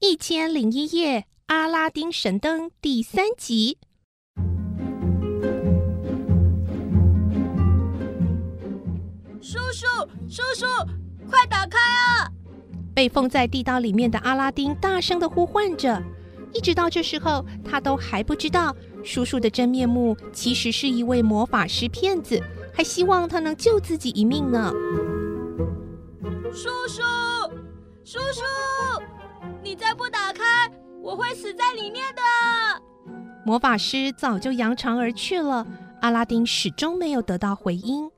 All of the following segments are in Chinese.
一千零一夜，《阿拉丁神灯》第三集。叔叔，叔叔，快打开啊！被封在地道里面的阿拉丁大声的呼唤着。一直到这时候，他都还不知道叔叔的真面目其实是一位魔法师骗子，还希望他能救自己一命呢。叔叔，叔叔，你再不打开，我会死在里面的。魔法师早就扬长而去了，阿拉丁始终没有得到回音。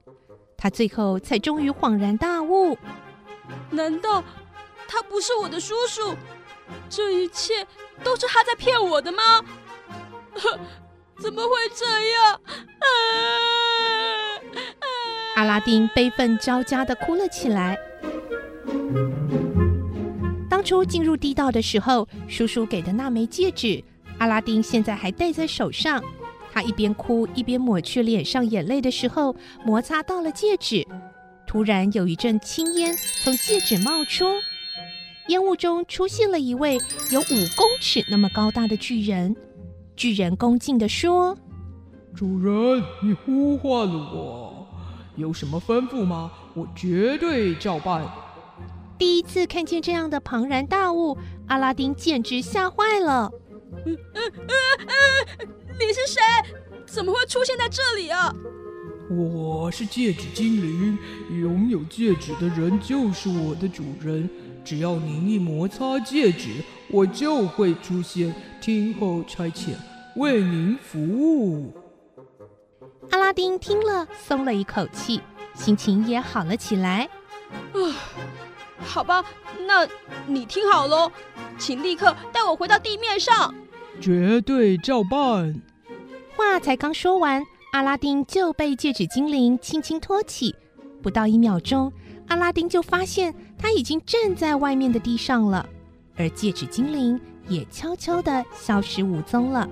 他最后才终于恍然大悟：难道他不是我的叔叔？这一切都是他在骗我的吗？怎么会这样？啊阿拉丁悲愤交加的哭了起来。当初进入地道的时候，叔叔给的那枚戒指，阿拉丁现在还戴在手上。他一边哭一边抹去脸上眼泪的时候，摩擦到了戒指。突然有一阵青烟从戒指冒出。烟雾中出现了一位有五公尺那么高大的巨人。巨人恭敬地说：“主人，你呼唤我，有什么吩咐吗？我绝对照办。”第一次看见这样的庞然大物，阿拉丁简直吓坏了。嗯嗯嗯嗯，你是谁？怎么会出现在这里啊？我是戒指精灵，拥有戒指的人就是我的主人。只要您一摩擦戒指，我就会出现，听候差遣，为您服务。阿拉丁听了，松了一口气，心情也好了起来。啊，好吧，那你听好喽，请立刻带我回到地面上。绝对照办。话才刚说完，阿拉丁就被戒指精灵轻轻托起，不到一秒钟。阿拉丁就发现他已经站在外面的地上了，而戒指精灵也悄悄的消失无踪了。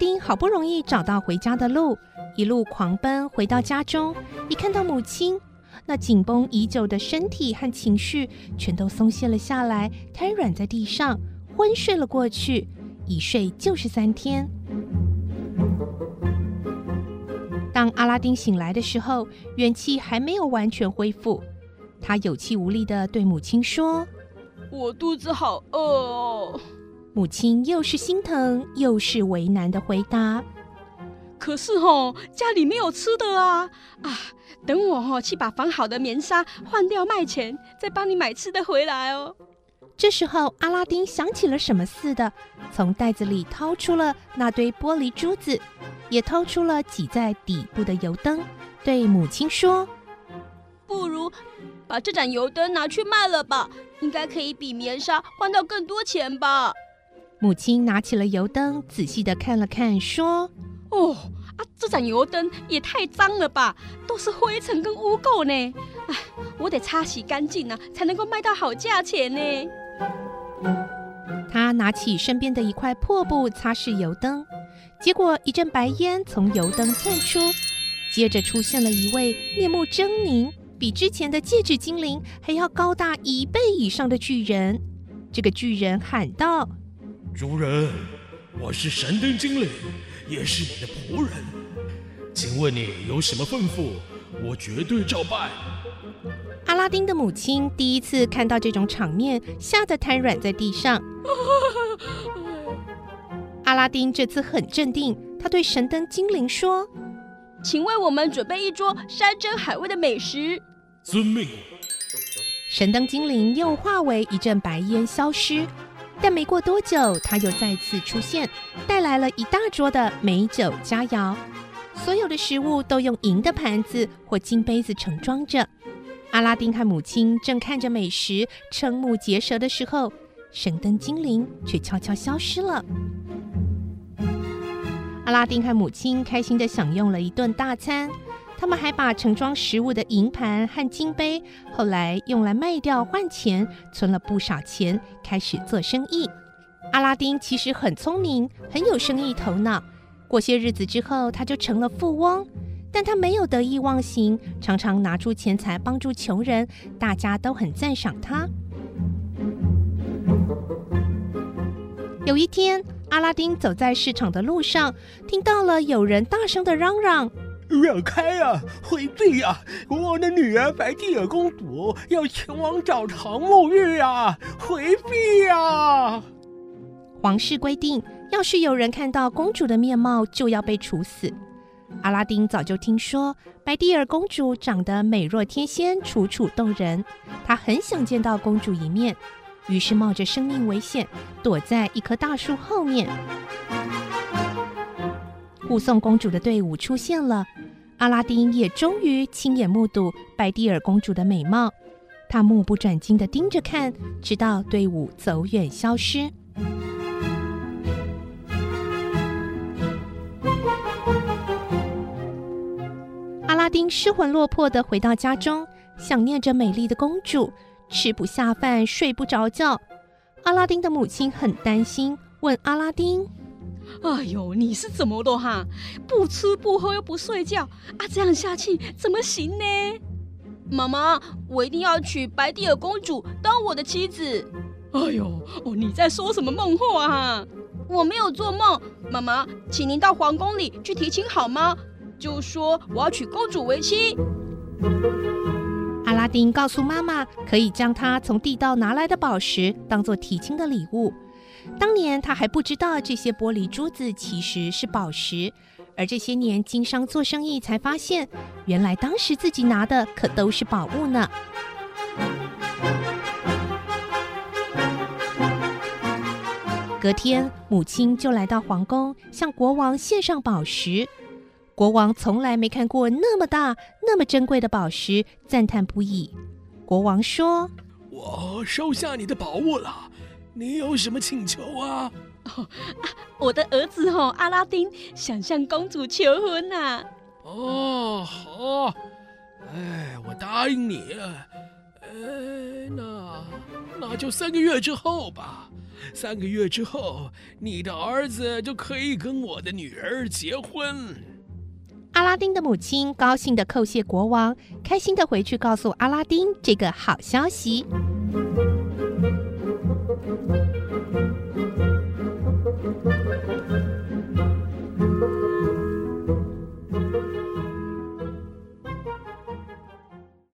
丁好不容易找到回家的路，一路狂奔回到家中，一看到母亲，那紧绷已久的身体和情绪全都松懈了下来，瘫软在地上，昏睡了过去，一睡就是三天。当阿拉丁醒来的时候，元气还没有完全恢复。他有气无力的对母亲说：“我肚子好饿哦。”母亲又是心疼又是为难的回答：“可是哦，家里没有吃的啊！啊，等我哦去把缝好的棉纱换掉卖钱，再帮你买吃的回来哦。”这时候，阿拉丁想起了什么似的，从袋子里掏出了那堆玻璃珠子，也掏出了挤在底部的油灯，对母亲说：“不如把这盏油灯拿去卖了吧，应该可以比棉纱换到更多钱吧。”母亲拿起了油灯，仔细的看了看，说：“哦，啊，这盏油灯也太脏了吧，都是灰尘跟污垢呢。哎，我得擦洗干净呢，才能够卖到好价钱呢。”他拿起身边的一块破布擦拭油灯，结果一阵白烟从油灯窜出，接着出现了一位面目狰狞、比之前的戒指精灵还要高大一倍以上的巨人。这个巨人喊道：“主人，我是神灯精灵，也是你的仆人，请问你有什么吩咐？我绝对照办。”阿拉丁的母亲第一次看到这种场面，吓得瘫软在地上。阿拉丁这次很镇定，他对神灯精灵说：“请为我们准备一桌山珍海味的美食。”遵命。神灯精灵又化为一阵白烟消失，但没过多久，他又再次出现，带来了一大桌的美酒佳肴，所有的食物都用银的盘子或金杯子盛装着。阿拉丁和母亲正看着美食，瞠目结舌的时候，神灯精灵却悄悄消失了。阿拉丁和母亲开心的享用了一顿大餐，他们还把盛装食物的银盘和金杯，后来用来卖掉换钱，存了不少钱，开始做生意。阿拉丁其实很聪明，很有生意头脑。过些日子之后，他就成了富翁。但他没有得意忘形，常常拿出钱财帮助穷人，大家都很赞赏他。有一天，阿拉丁走在市场的路上，听到了有人大声的嚷嚷：“让开呀，回避呀！我的女儿白蒂尔公主要前往澡堂沐浴呀，回避呀！”皇室规定，要是有人看到公主的面貌，就要被处死。阿拉丁早就听说白蒂尔公主长得美若天仙，楚楚动人，他很想见到公主一面，于是冒着生命危险躲在一棵大树后面。护送公主的队伍出现了，阿拉丁也终于亲眼目睹白蒂尔公主的美貌，他目不转睛地盯着看，直到队伍走远消失。阿拉丁失魂落魄的回到家中，想念着美丽的公主，吃不下饭，睡不着觉。阿拉丁的母亲很担心，问阿拉丁：“哎呦，你是怎么了哈？不吃不喝又不睡觉啊，这样下去怎么行呢？”妈妈，我一定要娶白蒂尔公主当我的妻子。哎呦，哦，你在说什么梦话啊？我没有做梦。妈妈，请您到皇宫里去提亲好吗？就说我要娶公主为妻。阿拉丁告诉妈妈，可以将他从地道拿来的宝石当做提亲的礼物。当年他还不知道这些玻璃珠子其实是宝石，而这些年经商做生意才发现，原来当时自己拿的可都是宝物呢。隔天，母亲就来到皇宫，向国王献上宝石。国王从来没看过那么大、那么珍贵的宝石，赞叹不已。国王说：“我收下你的宝物了，你有什么请求啊？”“我的儿子哦，阿拉丁想向公主求婚呐。”“哦，好，哎，我答应你。哎，那那就三个月之后吧。三个月之后，你的儿子就可以跟我的女儿结婚。”阿拉丁的母亲高兴地叩谢国王，开心地回去告诉阿拉丁这个好消息。